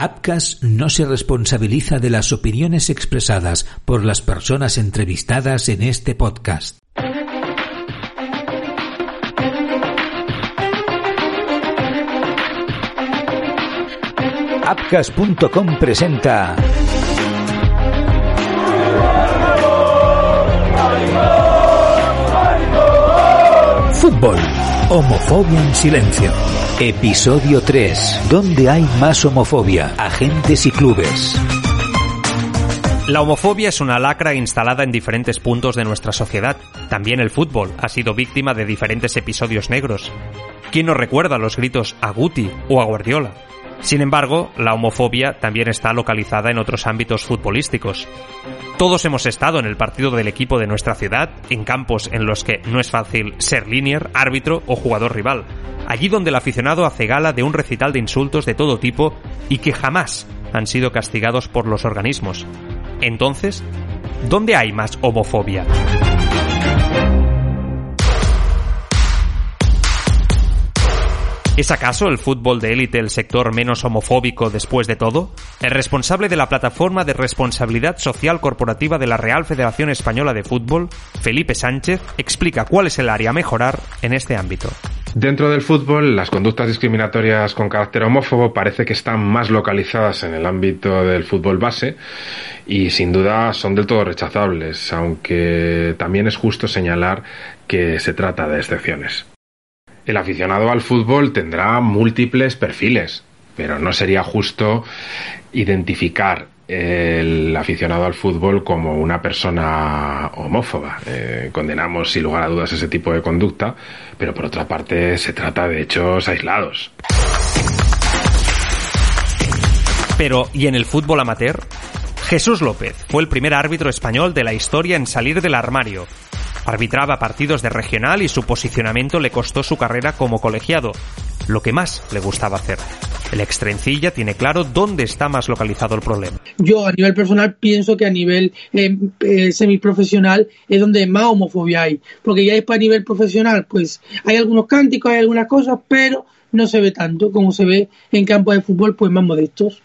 Apcas no se responsabiliza de las opiniones expresadas por las personas entrevistadas en este podcast. Apcas.com presenta Fútbol. Homofobia en silencio. Episodio 3. ¿Dónde hay más homofobia? Agentes y clubes. La homofobia es una lacra instalada en diferentes puntos de nuestra sociedad. También el fútbol ha sido víctima de diferentes episodios negros. ¿Quién no recuerda los gritos a Guti o a Guardiola? Sin embargo, la homofobia también está localizada en otros ámbitos futbolísticos. Todos hemos estado en el partido del equipo de nuestra ciudad, en campos en los que no es fácil ser linier, árbitro o jugador rival. Allí donde el aficionado hace gala de un recital de insultos de todo tipo y que jamás han sido castigados por los organismos. Entonces, ¿dónde hay más homofobia? ¿Es acaso el fútbol de élite el sector menos homofóbico después de todo? El responsable de la plataforma de responsabilidad social corporativa de la Real Federación Española de Fútbol, Felipe Sánchez, explica cuál es el área mejorar en este ámbito. Dentro del fútbol, las conductas discriminatorias con carácter homófobo parece que están más localizadas en el ámbito del fútbol base y sin duda son del todo rechazables, aunque también es justo señalar que se trata de excepciones. El aficionado al fútbol tendrá múltiples perfiles, pero no sería justo identificar el aficionado al fútbol como una persona homófoba. Eh, condenamos sin lugar a dudas ese tipo de conducta, pero por otra parte se trata de hechos aislados. Pero, ¿y en el fútbol amateur? Jesús López fue el primer árbitro español de la historia en salir del armario Arbitraba partidos de regional y su posicionamiento le costó su carrera como colegiado, lo que más le gustaba hacer. El extrencilla tiene claro dónde está más localizado el problema. Yo a nivel personal pienso que a nivel eh, eh, semiprofesional es donde más homofobia hay, porque ya es para nivel profesional, pues hay algunos cánticos, hay algunas cosas, pero no se ve tanto como se ve en campos de fútbol pues más modestos.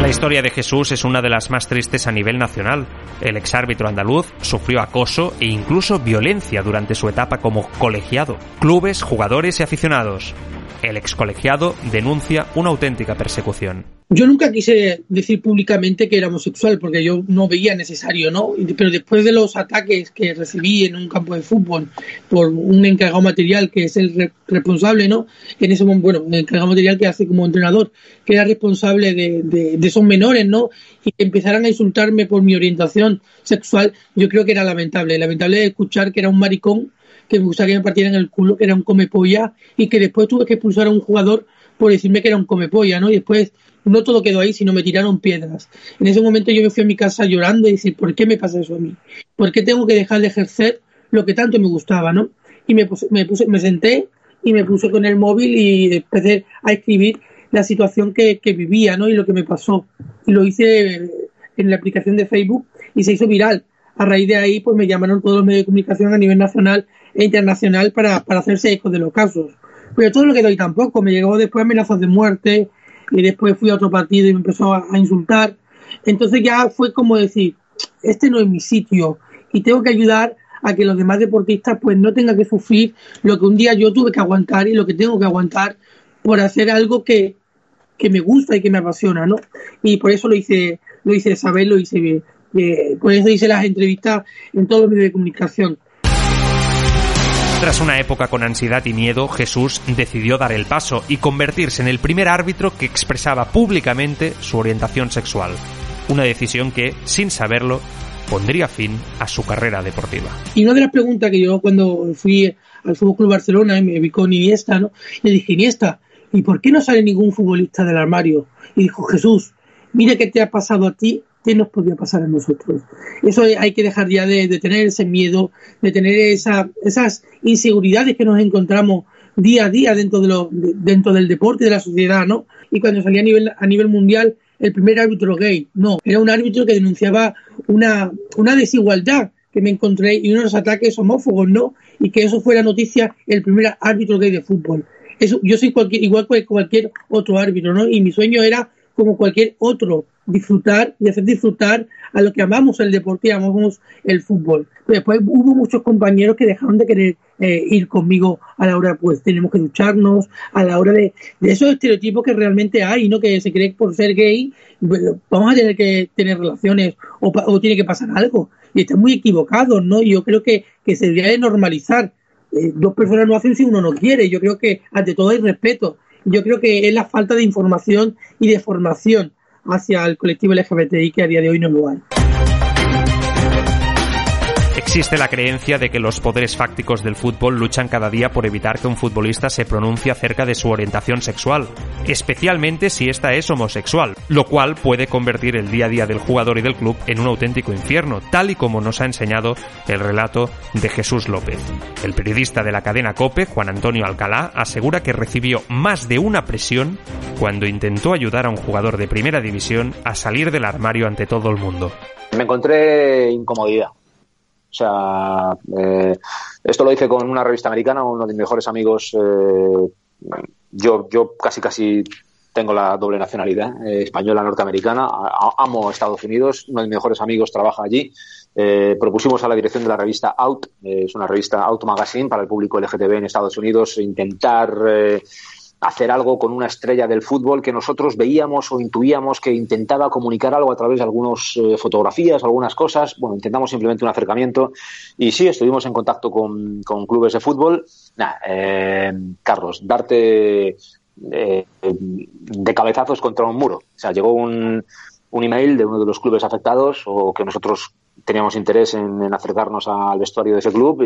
La historia de Jesús es una de las más tristes a nivel nacional. El exárbitro andaluz sufrió acoso e incluso violencia durante su etapa como colegiado. Clubes, jugadores y aficionados. El excolegiado denuncia una auténtica persecución. Yo nunca quise decir públicamente que era homosexual porque yo no veía necesario, ¿no? Pero después de los ataques que recibí en un campo de fútbol por un encargado material que es el responsable, ¿no? En ese momento, bueno, un encargado material que hace como entrenador, que era responsable de, de, esos menores, ¿no? Y que empezaran a insultarme por mi orientación sexual, yo creo que era lamentable. Lamentable escuchar que era un maricón que me gustaría que me partieran el culo, que era un comepolla y que después tuve que expulsar a un jugador por decirme que era un comepolla, ¿no? Y después no todo quedó ahí, sino me tiraron piedras. En ese momento yo me fui a mi casa llorando y decir, ¿por qué me pasa eso a mí? ¿Por qué tengo que dejar de ejercer lo que tanto me gustaba, ¿no? Y me me, puse, me senté y me puse con el móvil y empecé a escribir la situación que, que vivía, ¿no? Y lo que me pasó. Y lo hice en la aplicación de Facebook y se hizo viral. A raíz de ahí, pues me llamaron todos los medios de comunicación a nivel nacional e internacional para, para hacerse eco de los casos. Pero todo lo que doy tampoco. Me llegó después amenazas de muerte, y después fui a otro partido y me empezó a, insultar. Entonces ya fue como decir, este no es mi sitio y tengo que ayudar a que los demás deportistas pues no tengan que sufrir lo que un día yo tuve que aguantar y lo que tengo que aguantar por hacer algo que, que me gusta y que me apasiona, ¿no? Y por eso lo hice, lo hice saber, lo hice bien. Eh, por eso hice las entrevistas en todos los medios de comunicación. Tras una época con ansiedad y miedo, Jesús decidió dar el paso y convertirse en el primer árbitro que expresaba públicamente su orientación sexual. Una decisión que, sin saberlo, pondría fin a su carrera deportiva. Y una de las preguntas que yo cuando fui al Fútbol Club Barcelona y me vi con Iniesta, ¿no? Le dije, Iniesta, ¿y por qué no sale ningún futbolista del armario? Y dijo, Jesús, mira qué te ha pasado a ti ¿qué nos podría pasar a nosotros? Eso hay que dejar ya de, tener ese miedo, de tener esa, esas inseguridades que nos encontramos día a día dentro, del deporte de la sociedad, ¿no? Y cuando salía a nivel, a nivel mundial el primer árbitro gay, no, era un árbitro que denunciaba una, desigualdad que me encontré y unos ataques homófobos, ¿no? Y que eso fuera noticia el primer árbitro gay de fútbol. Yo soy igual que cualquier otro árbitro, ¿no? Y mi sueño era, como cualquier otro, disfrutar y hacer disfrutar a lo que amamos el deporte y amamos el fútbol. después hubo muchos compañeros que dejaron de querer eh, ir conmigo a la hora, pues tenemos que ducharnos, a la hora de, de esos estereotipos que realmente hay, ¿no? Que se cree que por ser gay vamos a tener que tener relaciones o, o tiene que pasar algo. Y está muy equivocado, ¿no? Yo creo que, que se debería de normalizar. Eh, dos personas no hacen si uno no quiere. Yo creo que ante todo hay respeto. Yo creo que es la falta de información y de formación hacia el colectivo LGBTI que a día de hoy no lo hay. Existe la creencia de que los poderes fácticos del fútbol luchan cada día por evitar que un futbolista se pronuncie acerca de su orientación sexual, especialmente si ésta es homosexual, lo cual puede convertir el día a día del jugador y del club en un auténtico infierno, tal y como nos ha enseñado el relato de Jesús López. El periodista de la cadena COPE, Juan Antonio Alcalá, asegura que recibió más de una presión cuando intentó ayudar a un jugador de primera división a salir del armario ante todo el mundo. Me encontré incomodidad o sea, eh, esto lo hice con una revista americana, uno de mis mejores amigos. Eh, yo, yo casi casi tengo la doble nacionalidad, eh, española norteamericana. amo Estados Unidos. Uno de mis mejores amigos trabaja allí. propusimos a la dirección de la revista Out, es una revista Out Magazine para el público LGTB en Estados Unidos, intentar hacer algo con una estrella del fútbol que nosotros veíamos o intuíamos que intentaba comunicar algo a través de algunas eh, fotografías, algunas cosas. Bueno, intentamos simplemente un acercamiento y sí, estuvimos en contacto con, clubes de fútbol. Eh, Carlos, darte eh, de cabezazos contra un muro. O sea, llegó un, un email de uno de los clubes afectados o que nosotros teníamos interés en, acercarnos al vestuario de ese club.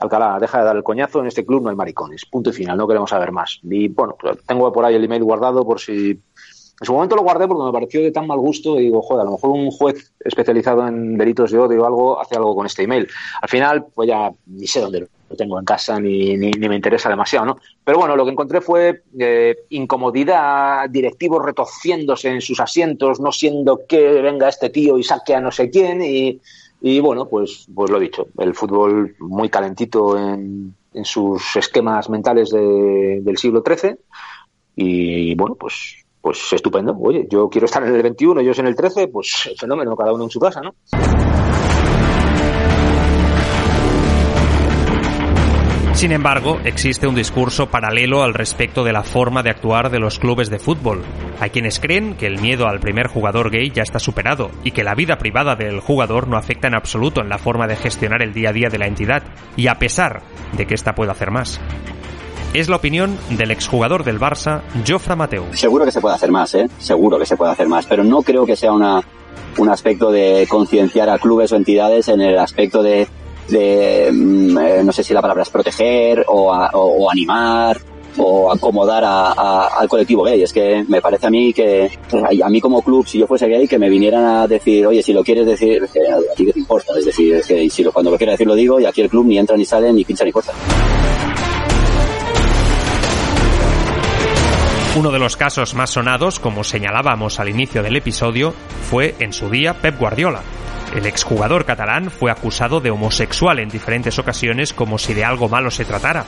Alcalá, deja de dar el coñazo, en este club no hay maricones. Punto y final, no queremos saber más. Y bueno, tengo por ahí el email guardado por si. En su momento lo guardé porque me pareció de tan mal gusto y digo, joder, a lo mejor un juez especializado en delitos de odio o algo hace algo con este email. Al final, pues ya ni sé dónde lo tengo en casa ni, ni, me interesa demasiado, ¿no? Pero bueno, lo que encontré fue eh, incomodidad, directivos retorciéndose en sus asientos, no siendo que venga este tío y saque a no sé quién y y bueno, pues, pues lo he dicho, el fútbol muy calentito en, en sus esquemas mentales de, del siglo XIII. Y bueno, pues, pues estupendo. Oye, yo quiero estar en el 21, ellos en el 13, pues fenómeno, cada uno en su casa, ¿no? Sin embargo, existe un discurso paralelo al respecto de la forma de actuar de los clubes de fútbol. Hay quienes creen que el miedo al primer jugador gay ya está superado y que la vida privada del jugador no afecta en absoluto en la forma de gestionar el día a día de la entidad, y a pesar de que ésta pueda hacer más. Es la opinión del exjugador del Barça, Jofra Mateu. Seguro que se puede hacer más, ¿eh? Seguro que se puede hacer más, pero no creo que sea una, un aspecto de concienciar a clubes o entidades en el aspecto de de, mm, eh, no sé si la palabra es proteger o, o, animar o acomodar a, al colectivo gay. Es que me parece a mí que a mí como club, si yo fuese gay, que me vinieran a decir, oye, si lo quieres decir, a ti qué te importa. Es decir, es que si lo, cuando lo quieras decir lo digo y aquí el club ni entra ni sale, ni pincha ni corta. Uno de los casos más sonados, como señalábamos al inicio del episodio, fue en su día Pep Guardiola, el exjugador catalán fue acusado de homosexual en diferentes ocasiones como si de algo malo se tratara.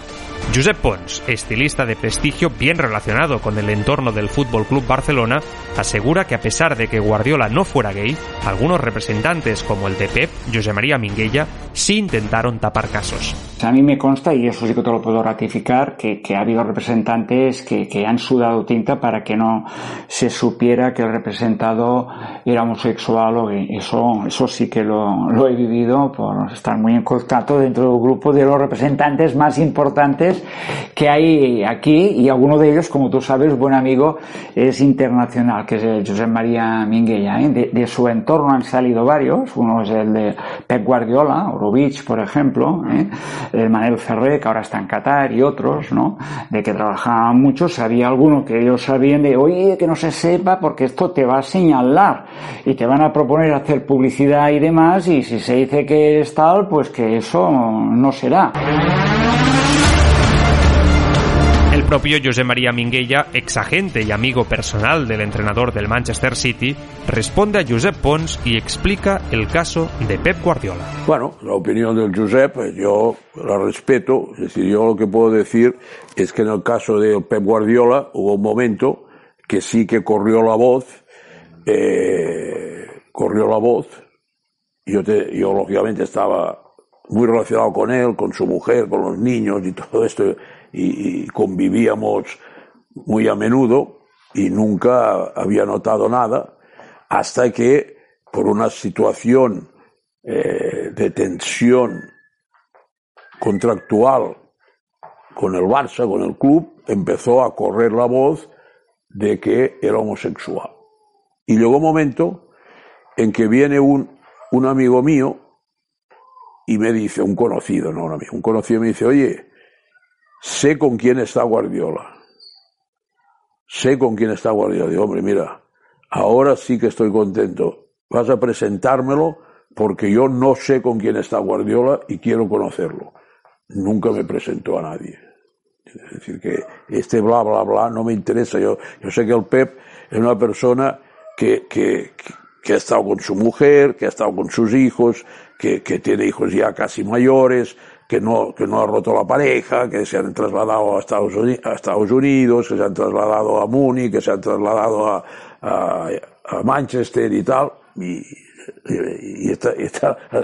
Josep Pons, estilista de prestigio bien relacionado con el entorno del Fútbol Club Barcelona, asegura que a pesar de que Guardiola no fuera gay, algunos representantes como el de Pep, José María Minguella, sí intentaron tapar casos. A mí me consta, y eso sí que te lo puedo ratificar, que, ha habido representantes que, que, han sudado tinta para que no se supiera que el representado era homosexual o. Eso, eso sí que lo, lo he vivido por estar muy en contacto dentro del grupo de los representantes más importantes que hay aquí y alguno de ellos, como tú sabes, buen amigo, es internacional, que es el José María Minguella. ¿eh? De, su entorno han salido varios, uno es el de Pep Guardiola, Orovich, por ejemplo, ¿eh? El Manel Ferré, que ahora está en Qatar, y otros, ¿no? De que trabajaban mucho, sabía alguno que ellos sabían de, oye, que no se sepa porque esto te va a señalar y te van a proponer hacer publicidad y demás, y si se dice que es tal, pues que eso no será propio José María Minguella, ex agente y amigo personal del entrenador del Manchester City, responde a Josep Pons y explica el caso de Pep Guardiola. Bueno, la opinión del Josep yo la respeto, es decir, yo lo que puedo decir es que en el caso de Pep Guardiola hubo un momento que sí que corrió la voz, eh, corrió la voz, yo, te, yo lógicamente estaba muy relacionado con él, con su mujer, con los niños y todo esto, y, convivíamos muy a menudo y nunca había notado nada hasta que por una situación eh, de tensión contractual con el Barça, con el club, empezó a correr la voz de que era homosexual. Y llegó un momento en que viene un, un amigo mío y me dice, un conocido, no amigo, un conocido me dice, oye, sé con quién está Guardiola. Sé con quién está Guardiola. Digo, hombre, mira, ahora sí que estoy contento. Vas a presentármelo porque yo no sé con quién está Guardiola y quiero conocerlo. Nunca me presentó a nadie. Es decir, que este bla, bla, bla no me interesa. Yo, yo sé que el Pep es una persona que, que, que ha estado con su mujer, que ha estado con sus hijos, que, tiene hijos ya casi mayores, que no, que no ha roto la pareja, que se han trasladado a Estados, Unidos, que se han trasladado a Múnich, que se han trasladado a, a, a Manchester y tal. Y, y, y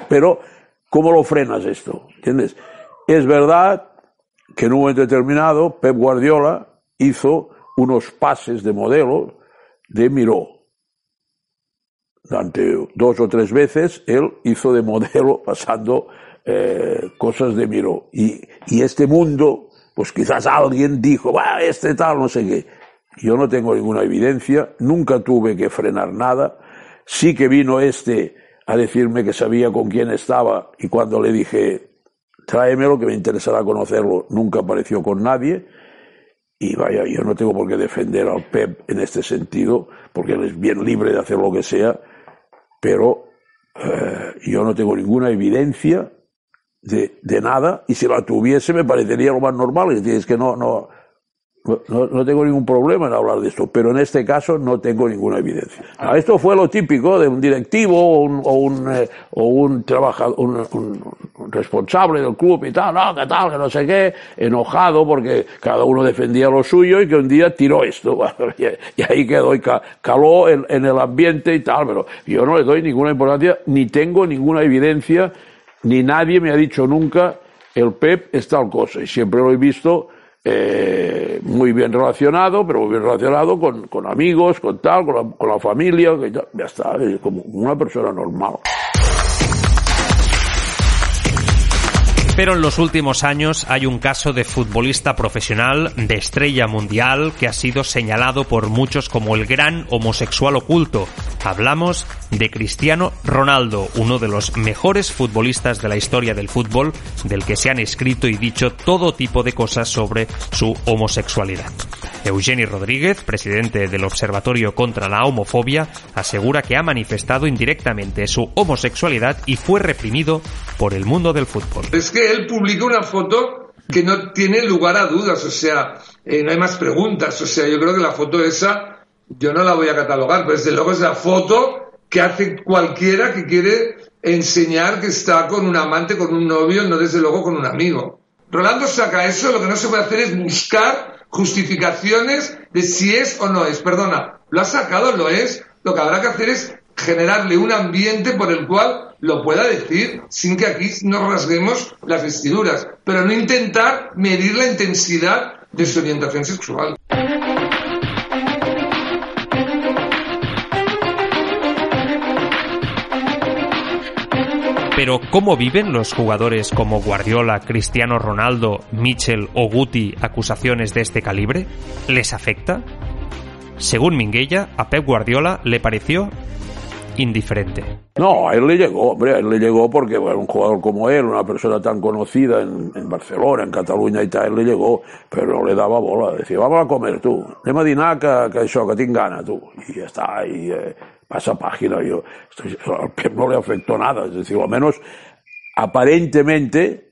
pero, ¿cómo lo frenas esto? ¿Entiendes? Es verdad que en un momento determinado Pep Guardiola hizo unos pases de modelo de Miró. Durante dos o tres veces él hizo de modelo pasando eh, cosas de Miró. Y, y, este mundo, pues quizás alguien dijo, va, este tal, no sé qué. Yo no tengo ninguna evidencia, nunca tuve que frenar nada. Sí que vino este a decirme que sabía con quién estaba y cuando le dije, tráemelo que me interesará conocerlo, nunca apareció con nadie. Y vaya, yo no tengo por qué defender al Pep en este sentido, porque él es bien libre de hacer lo que sea, pero eh, yo no tengo ninguna evidencia de, de, nada y si la tuviese me parecería lo más normal. Es que no, no, no, no, tengo ningún problema en hablar de esto, pero en este caso no tengo ninguna evidencia. Ah, esto fue lo típico de un directivo o un, o un, eh, o un trabajador, un, responsable del club y tal, no, que tal, que no sé qué, enojado porque cada uno defendía lo suyo y que un día tiró esto. y, ahí quedó y caló en, en el ambiente y tal, pero yo no le doy ninguna importancia ni tengo ninguna evidencia ni nadie me ha dicho nunca el PEP es tal cosa. Y siempre lo he visto eh, muy bien relacionado, pero muy bien relacionado con, con amigos, con tal, con la, con la familia, que ya, ya está, como una persona normal. Pero en los últimos años hay un caso de futbolista profesional de estrella mundial que ha sido señalado por muchos como el gran homosexual oculto. Hablamos de Cristiano Ronaldo, uno de los mejores futbolistas de la historia del fútbol, del que se han escrito y dicho todo tipo de cosas sobre su homosexualidad. Eugeni Rodríguez, presidente del Observatorio contra la Homofobia, asegura que ha manifestado indirectamente su homosexualidad y fue reprimido por el mundo del fútbol. Él publica una foto que no tiene lugar a dudas, o sea, eh, no hay más preguntas, o sea, yo creo que la foto esa, yo no la voy a catalogar, pero desde luego es la foto que hace cualquiera que quiere enseñar que está con un amante, con un novio, no desde luego con un amigo. Rolando saca eso, lo que no se puede hacer es buscar justificaciones de si es o no es. Perdona, lo ha sacado, lo es. Lo que habrá que hacer es generarle un ambiente por el cual lo pueda decir sin que aquí nos rasguemos las vestiduras, pero no intentar medir la intensidad de su orientación sexual. Pero ¿cómo viven los jugadores como Guardiola, Cristiano Ronaldo, Mitchell o Guti acusaciones de este calibre? ¿Les afecta? Según Minguella, a Pep Guardiola le pareció indiferente. No, a él le llegó, hombre, a él le llegó porque bueno, un jugador como él, una persona tan conocida en, en Barcelona, en Cataluña y tal, él le llegó, pero no le daba bola. Decía, vamos a comer tú, anem a dinar que, que això, que gana, tú. Y ya está, y eh, pasa página. Yo, estoy, al no le afectó nada, es decir, al menos aparentemente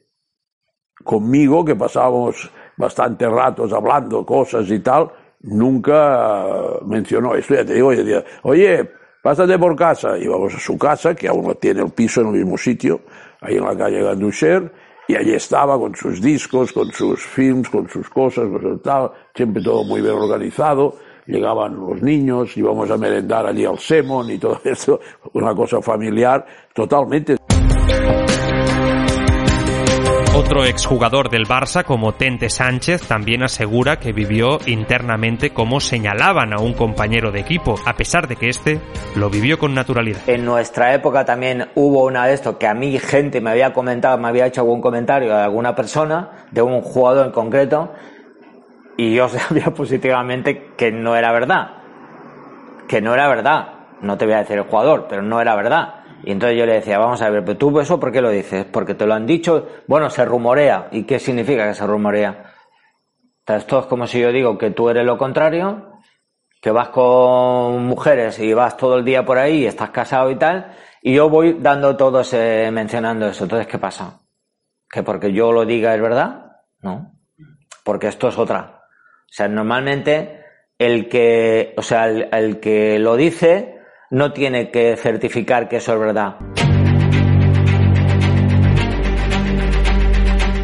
conmigo, que pasábamos bastantes ratos hablando cosas y tal, nunca mencionó esto. Ya te digo, oye, oye, pásate por casa. Íbamos a su casa, que aún tiene el piso en el mismo sitio, ahí en la calle Ganducher, y allí estaba con sus discos, con sus films, con sus cosas, pues tal, siempre todo muy bien organizado. Llegaban los niños, íbamos a merendar allí al Semon y todo esto, una cosa familiar totalmente. Otro exjugador del Barça, como Tente Sánchez, también asegura que vivió internamente como señalaban a un compañero de equipo, a pesar de que éste lo vivió con naturalidad. En nuestra época también hubo una de esto que a mí gente me había comentado, me había hecho algún comentario de alguna persona, de un jugador en concreto, y yo sabía positivamente que no era verdad. Que no era verdad. No te voy a decir el jugador, pero no era verdad. Y entonces yo le decía, vamos a ver, pero tú eso por qué lo dices? Porque te lo han dicho, bueno, se rumorea. ¿Y qué significa que se rumorea? Esto es como si yo digo que tú eres lo contrario, que vas con mujeres y vas todo el día por ahí y estás casado y tal, y yo voy dando todo ese, mencionando eso. Entonces, ¿qué pasa? ¿Que porque yo lo diga es verdad? No. Porque esto es otra. O sea, normalmente el que, o sea, el que lo dice, no tiene que certificar que eso es verdad.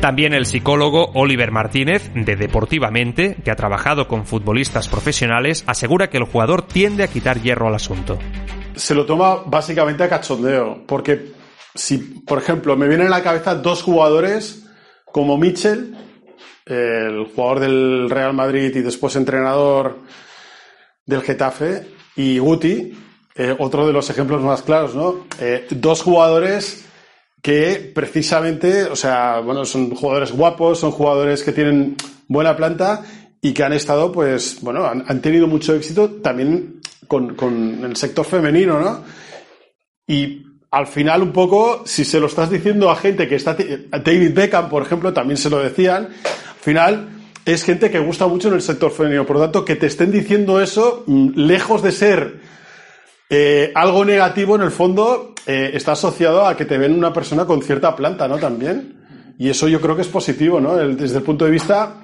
También el psicólogo Oliver Martínez, de Deportivamente, que ha trabajado con futbolistas profesionales, asegura que el jugador tiende a quitar hierro al asunto. Se lo toma básicamente a cachondeo, porque si, por ejemplo, me vienen a la cabeza dos jugadores como Mitchell, el jugador del Real Madrid y después entrenador del Getafe, y Guti, eh, otro de los ejemplos más claros, ¿no? Eh, dos jugadores que precisamente, o sea, bueno, son jugadores guapos, son jugadores que tienen buena planta y que han estado, pues, bueno, han, tenido mucho éxito también con, el sector femenino, ¿no? Y al final, un poco, si se lo estás diciendo a gente que está, David Beckham, por ejemplo, también se lo decían, al final es gente que gusta mucho en el sector femenino. Por lo tanto, que te estén diciendo eso, mm, lejos de ser eh, algo negativo en el fondo eh, está asociado a que te ven una persona con cierta planta, ¿no? También. Y eso yo creo que es positivo, ¿no? desde el punto de vista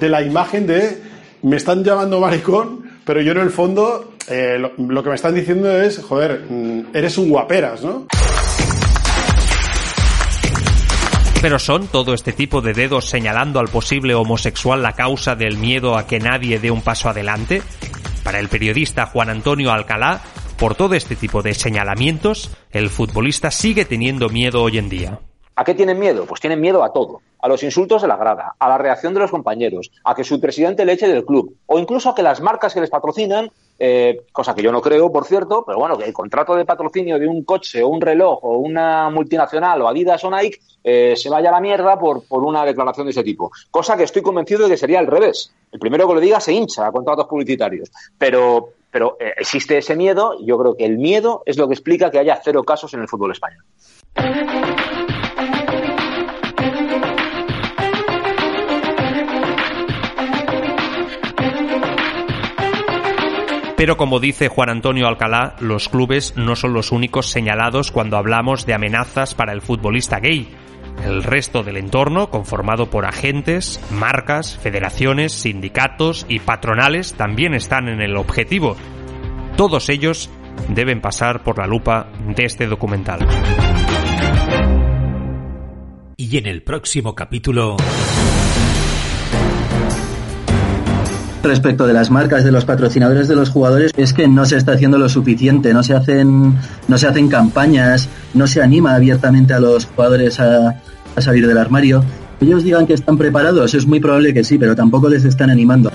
de la imagen de me están llamando maricón, pero yo en el fondo eh, lo, lo, que me están diciendo es, joder, mm, eres un guaperas, ¿no? Pero son todo este tipo de dedos señalando al posible homosexual la causa del miedo a que nadie dé un paso adelante? Para el periodista Juan Antonio Alcalá, por todo este tipo de señalamientos, el futbolista sigue teniendo miedo hoy en día. ¿A qué tienen miedo? Pues tienen miedo a todo. A los insultos de la grada, a la reacción de los compañeros, a que su presidente le eche del club, o incluso a que las marcas que les patrocinan, eh, cosa que yo no creo, por cierto, pero bueno, que el contrato de patrocinio de un coche o un reloj o una multinacional o Adidas o Nike eh, se vaya a la mierda por, por una declaración de ese tipo. Cosa que estoy convencido de que sería al revés. El primero que lo diga se hincha a contratos publicitarios. Pero, pero eh, existe ese miedo yo creo que el miedo es lo que explica que haya cero casos en el fútbol español. Pero como dice Juan Antonio Alcalá, los clubes no son los únicos señalados cuando hablamos de amenazas para el futbolista gay. El resto del entorno, conformado por agentes, marcas, federaciones, sindicatos y patronales, también están en el objetivo. Todos ellos deben pasar por la lupa de este documental. Y en el próximo capítulo... respecto de las marcas de los patrocinadores de los jugadores es que no se está haciendo lo suficiente, no se hacen no se hacen campañas, no se anima abiertamente a los jugadores a, a salir del armario. Ellos digan que están preparados, es muy probable que sí, pero tampoco les están animando.